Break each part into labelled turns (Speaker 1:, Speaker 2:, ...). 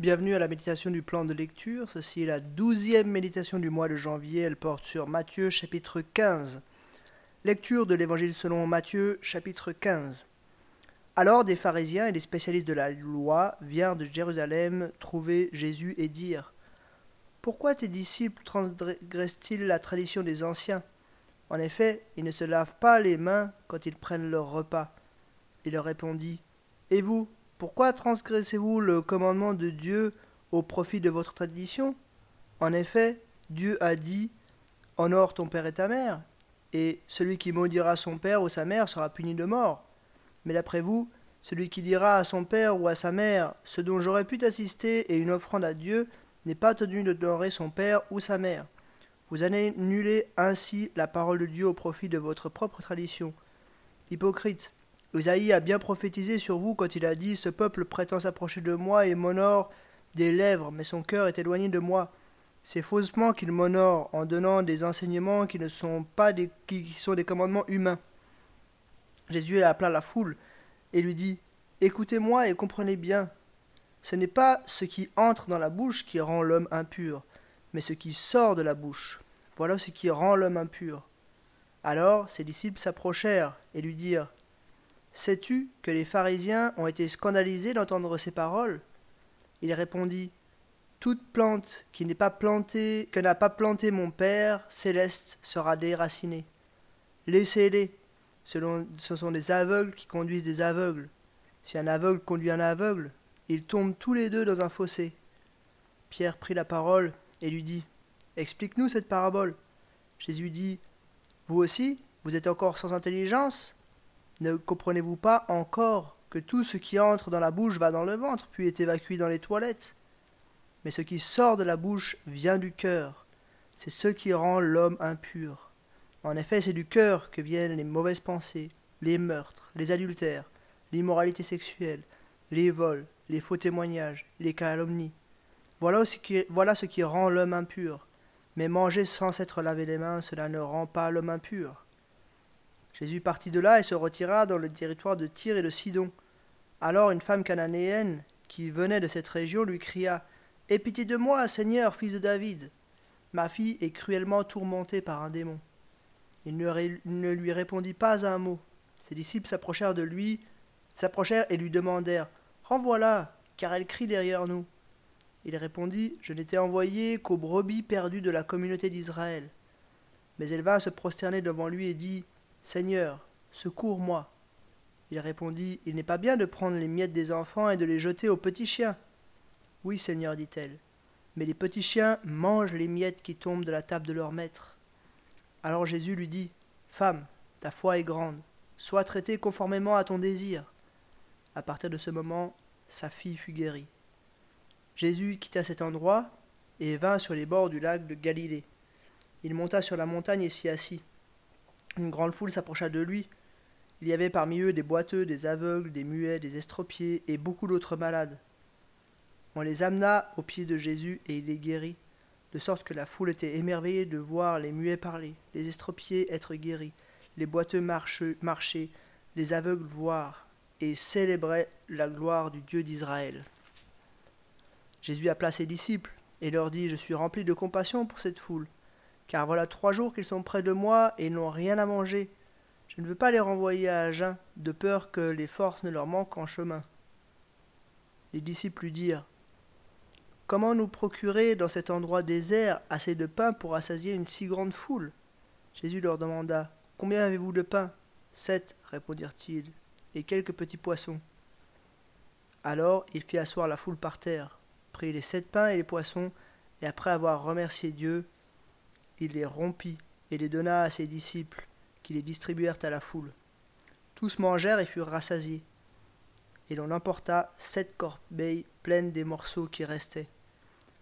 Speaker 1: Bienvenue à la méditation du plan de lecture. Ceci est la douzième méditation du mois de janvier. Elle porte sur Matthieu chapitre 15. Lecture de l'évangile selon Matthieu chapitre 15. Alors des pharisiens et des spécialistes de la loi vinrent de Jérusalem trouver Jésus et dire Pourquoi tes disciples transgressent-ils la tradition des anciens? En effet, ils ne se lavent pas les mains quand ils prennent leur repas. Il leur répondit Et vous pourquoi transgressez-vous le commandement de Dieu au profit de votre tradition? En effet, Dieu a dit Honore ton père et ta mère, et celui qui maudira son père ou sa mère sera puni de mort. Mais d'après vous, celui qui dira à son père ou à sa mère Ce dont j'aurais pu t'assister et une offrande à Dieu n'est pas tenu de honorer son père ou sa mère. Vous annulez ainsi la parole de Dieu au profit de votre propre tradition. Hypocrite, Isaïe a bien prophétisé sur vous quand il a dit Ce peuple prétend s'approcher de moi et m'honore des lèvres, mais son cœur est éloigné de moi. C'est faussement qu'il m'honore en donnant des enseignements qui ne sont pas des, qui sont des commandements humains. Jésus appela la foule et lui dit Écoutez-moi et comprenez bien. Ce n'est pas ce qui entre dans la bouche qui rend l'homme impur, mais ce qui sort de la bouche. Voilà ce qui rend l'homme impur. Alors ses disciples s'approchèrent et lui dirent Sais-tu que les pharisiens ont été scandalisés d'entendre ces paroles? Il répondit Toute plante qui n'est pas plantée, que n'a pas planté mon Père céleste sera déracinée. Laissez-les. Ce sont des aveugles qui conduisent des aveugles. Si un aveugle conduit un aveugle, ils tombent tous les deux dans un fossé. Pierre prit la parole et lui dit Explique-nous cette parabole. Jésus dit Vous aussi, vous êtes encore sans intelligence? Ne comprenez-vous pas encore que tout ce qui entre dans la bouche va dans le ventre, puis est évacué dans les toilettes? Mais ce qui sort de la bouche vient du cœur. C'est ce qui rend l'homme impur. En effet, c'est du cœur que viennent les mauvaises pensées, les meurtres, les adultères, l'immoralité sexuelle, les vols, les faux témoignages, les calomnies. Voilà voilà ce qui rend l'homme impur. Mais manger sans s'être lavé les mains, cela ne rend pas l'homme impur. Jésus partit de là et se retira dans le territoire de Tyr et de Sidon. Alors une femme cananéenne qui venait de cette région lui cria Aie pitié de moi, Seigneur, fils de David. Ma fille est cruellement tourmentée par un démon. Il ne, lui répondit pas un mot. Ses disciples s'approchèrent de lui, s'approchèrent et lui demandèrent Renvoie-la, car elle crie derrière nous. Il répondit Je n'étais envoyé qu'aux brebis perdues de la communauté d'Israël. Mais elle vint se prosterner devant lui et dit Seigneur, secours-moi. Il répondit, Il n'est pas bien de prendre les miettes des enfants et de les jeter aux petits chiens. Oui, Seigneur, dit-elle, mais les petits chiens mangent les miettes qui tombent de la table de leur maître. Alors Jésus lui dit, Femme, ta foi est grande, sois traitée conformément à ton désir. À partir de ce moment, sa fille fut guérie. Jésus quitta cet endroit et vint sur les bords du lac de Galilée. Il monta sur la montagne et s'y assit. Une grande foule s'approcha de lui. Il y avait parmi eux des boiteux, des aveugles, des muets, des estropiés et beaucoup d'autres malades. On les amena aux pieds de Jésus et il les guérit, de sorte que la foule était émerveillée de voir les muets parler, les estropiés être guéris, les boiteux marcher, les aveugles voir, et célébrait la gloire du Dieu d'Israël. Jésus appela ses disciples et leur dit Je suis rempli de compassion pour cette foule car voilà trois jours qu'ils sont près de moi et n'ont rien à manger. Je ne veux pas les renvoyer à jeun, de peur que les forces ne leur manquent en chemin. Les disciples lui dirent Comment nous procurer dans cet endroit désert assez de pain pour assasier une si grande foule? Jésus leur demanda Combien avez-vous de pain Sept, répondirent-ils, et quelques petits poissons. Alors il fit asseoir la foule par terre, prit les sept pains et les poissons, et après avoir remercié Dieu, il les rompit et les donna à ses disciples, qui les distribuèrent à la foule. Tous mangèrent et furent rassasiés. Et l'on emporta sept corbeilles pleines des morceaux qui restaient.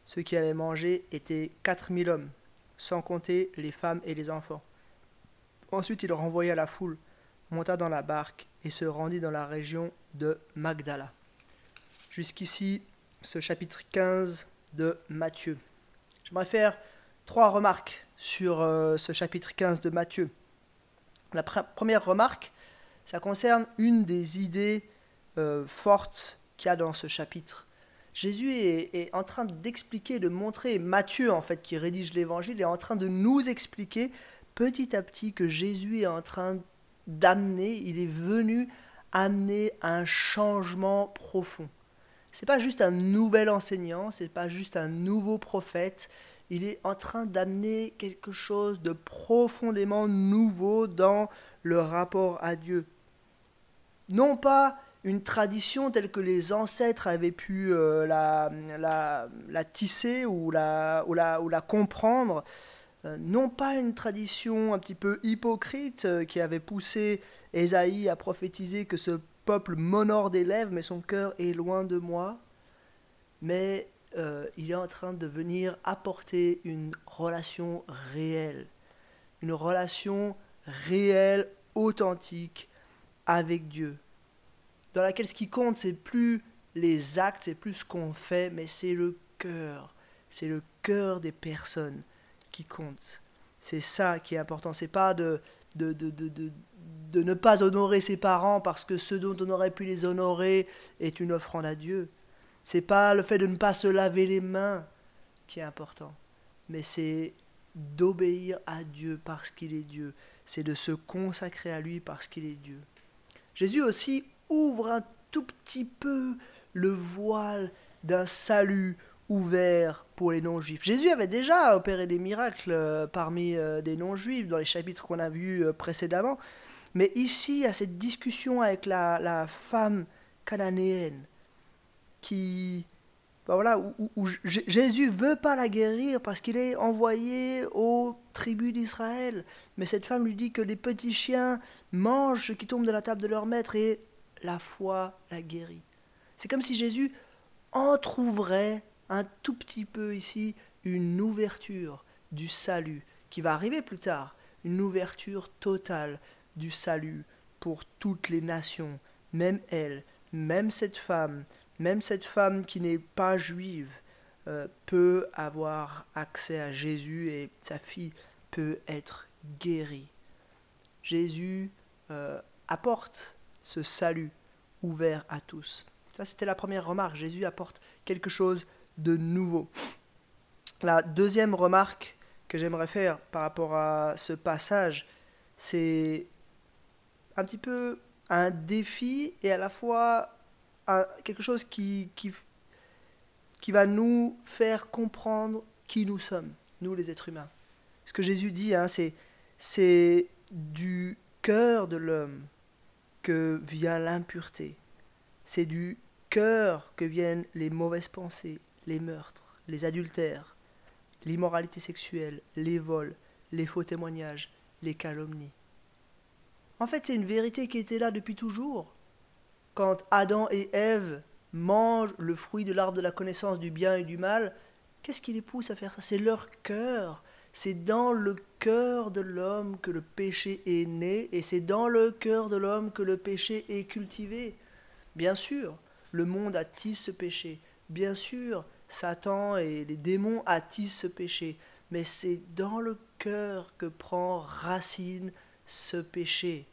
Speaker 1: Ceux qui avaient mangé étaient quatre mille hommes, sans compter les femmes et les enfants. Ensuite il renvoya la foule, monta dans la barque et se rendit dans la région de Magdala. Jusqu'ici, ce chapitre 15 de Matthieu. J'aimerais faire trois remarques sur euh, ce chapitre 15 de Matthieu. La première remarque, ça concerne une des idées euh, fortes qu'il y a dans ce chapitre. Jésus est, en train d'expliquer, de montrer, Matthieu en fait qui rédige l'évangile est en train de nous expliquer petit à petit que Jésus est en train d'amener, il est venu amener un changement profond. C'est pas juste un nouvel enseignant, c'est pas juste un nouveau prophète, il est en train d'amener quelque chose de profondément nouveau dans le rapport à Dieu. Non pas une tradition telle que les ancêtres avaient pu euh, la, la, tisser ou la, ou la, ou la comprendre, euh, non pas une tradition un petit peu hypocrite euh, qui avait poussé Ésaïe à prophétiser que ce peuple m'honore des lèvres, mais son cœur est loin de moi, mais il est en train de venir apporter une relation réelle, une relation réelle, authentique avec Dieu dans laquelle ce qui compte, c'est plus les actes, c'est plus ce qu'on fait, mais c'est le cœur. C'est le cœur des personnes qui compte. C'est ça qui est important. C'est pas de, de, de, de, de ne pas honorer ses parents parce que ce dont on aurait pu les honorer est une offrande à Dieu. C'est pas le fait de ne pas se laver les mains qui est important, mais c'est d'obéir à Dieu parce qu'il est Dieu. C'est de se consacrer à lui parce qu'il est Dieu. Jésus aussi ouvre un tout petit peu le voile d'un salut ouvert pour les non-juifs. Jésus avait déjà opéré des miracles euh, parmi euh, des non-juifs dans les chapitres qu'on a vus euh, précédemment, mais ici, à cette discussion avec la, la femme cananéenne, qui, ben voilà, où, où, Jésus veut pas la guérir parce qu'il est envoyé aux tribus d'Israël, mais cette femme lui dit que les petits chiens mangent ce qui tombe de la table de leur maître et la foi la guérit. C'est comme si Jésus entr'ouvrait un tout petit peu ici une ouverture du salut qui va arriver plus tard, une ouverture totale du salut pour toutes les nations, même elle, même cette femme, même cette femme qui n'est pas juive, euh, peut avoir accès à Jésus et sa fille peut être guérie. Jésus euh, apporte ce salut ouvert à tous. Ça, c'était la première remarque. Jésus apporte quelque chose de nouveau. La deuxième remarque que j'aimerais faire par rapport à ce passage, c'est un petit peu un défi et à la fois quelque chose qui, qui, qui va nous faire comprendre qui nous sommes, nous les êtres humains. Ce que Jésus dit, hein, c'est, c'est du cœur de l'homme que vient l'impureté. C'est du cœur que viennent les mauvaises pensées, les meurtres, les adultères, l'immoralité sexuelle, les vols, les faux témoignages, les calomnies. En fait, c'est une vérité qui était là depuis toujours. Quand Adam et Ève mangent le fruit de l'arbre de la connaissance du bien et du mal, qu'est-ce qui les pousse à faire ça? C'est leur cœur c'est dans le cœur de l'homme que le péché est né et c'est dans le cœur de l'homme que le péché est cultivé. Bien sûr, le monde attise ce péché. Bien sûr, Satan et les démons attisent ce péché. Mais c'est dans le cœur que prend racine ce péché.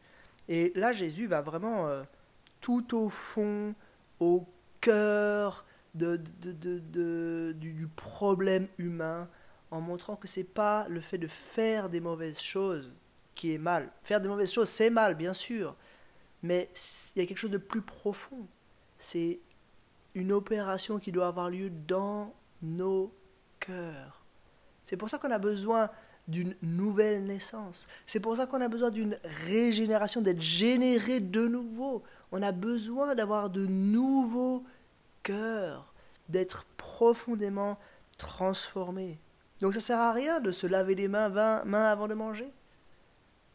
Speaker 1: Et là, Jésus va vraiment euh, tout au fond, au cœur de, du problème humain en montrant que c'est pas le fait de faire des mauvaises choses qui est mal. Faire des mauvaises choses, c'est mal, bien sûr, mais il y a quelque chose de plus profond. C'est une opération qui doit avoir lieu dans nos cœurs. C'est pour ça qu'on a besoin d'une nouvelle naissance. C'est pour ça qu'on a besoin d'une régénération, d'être généré de nouveau. On a besoin d'avoir de nouveaux cœurs, d'être profondément transformés. Donc ça sert à rien de se laver les mains 20 mains avant de manger.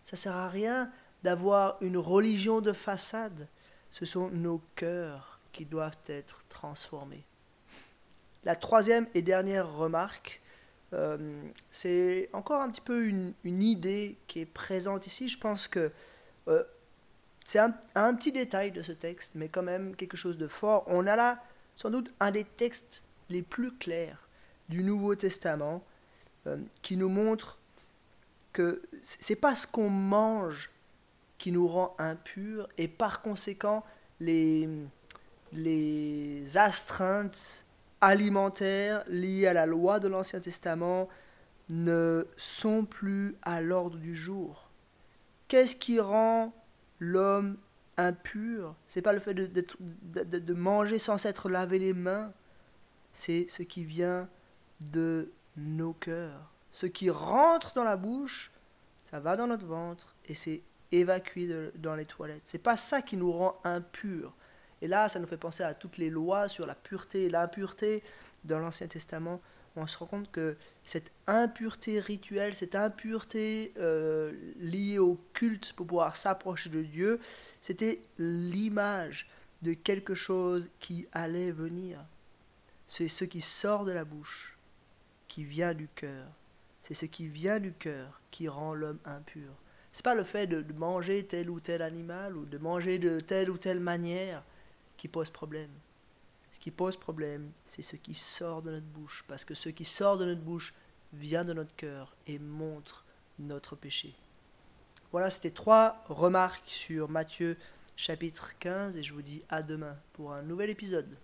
Speaker 1: Ça sert à rien d'avoir une religion de façade. Ce sont nos cœurs qui doivent être transformés. La troisième et dernière remarque, euh, c'est encore un petit peu une, idée qui est présente ici. Je pense que euh, c'est un, petit détail de ce texte, mais quand même quelque chose de fort. On a là sans doute un des textes les plus clairs du Nouveau Testament euh, qui nous montre que c'est pas ce qu'on mange qui nous rend impurs et par conséquent les, les astreintes alimentaires liés à la loi de l'Ancien Testament ne sont plus à l'ordre du jour. Qu'est-ce qui rend l'homme impur? C'est pas le fait de, manger sans s'être lavé les mains, c'est ce qui vient de nos cœurs. Ce qui rentre dans la bouche, ça va dans notre ventre et c'est évacué dans les toilettes. C'est pas ça qui nous rend impurs. Et là, ça nous fait penser à toutes les lois sur la pureté et l'impureté dans l'Ancien Testament. On se rend compte que cette impureté rituelle, cette impureté euh, liée au culte pour pouvoir s'approcher de Dieu, c'était l'image de quelque chose qui allait venir. C'est ce qui sort de la bouche, qui vient du cœur. C'est ce qui vient du cœur qui rend l'homme impur. C'est pas le fait de manger tel ou tel animal ou de manger de telle ou telle manière pose problème. Ce qui pose problème, c'est ce qui sort de notre bouche, parce que ce qui sort de notre bouche vient de notre cœur et montre notre péché. Voilà, c'était trois remarques sur Matthieu chapitre 15 et je vous dis à demain pour un nouvel épisode.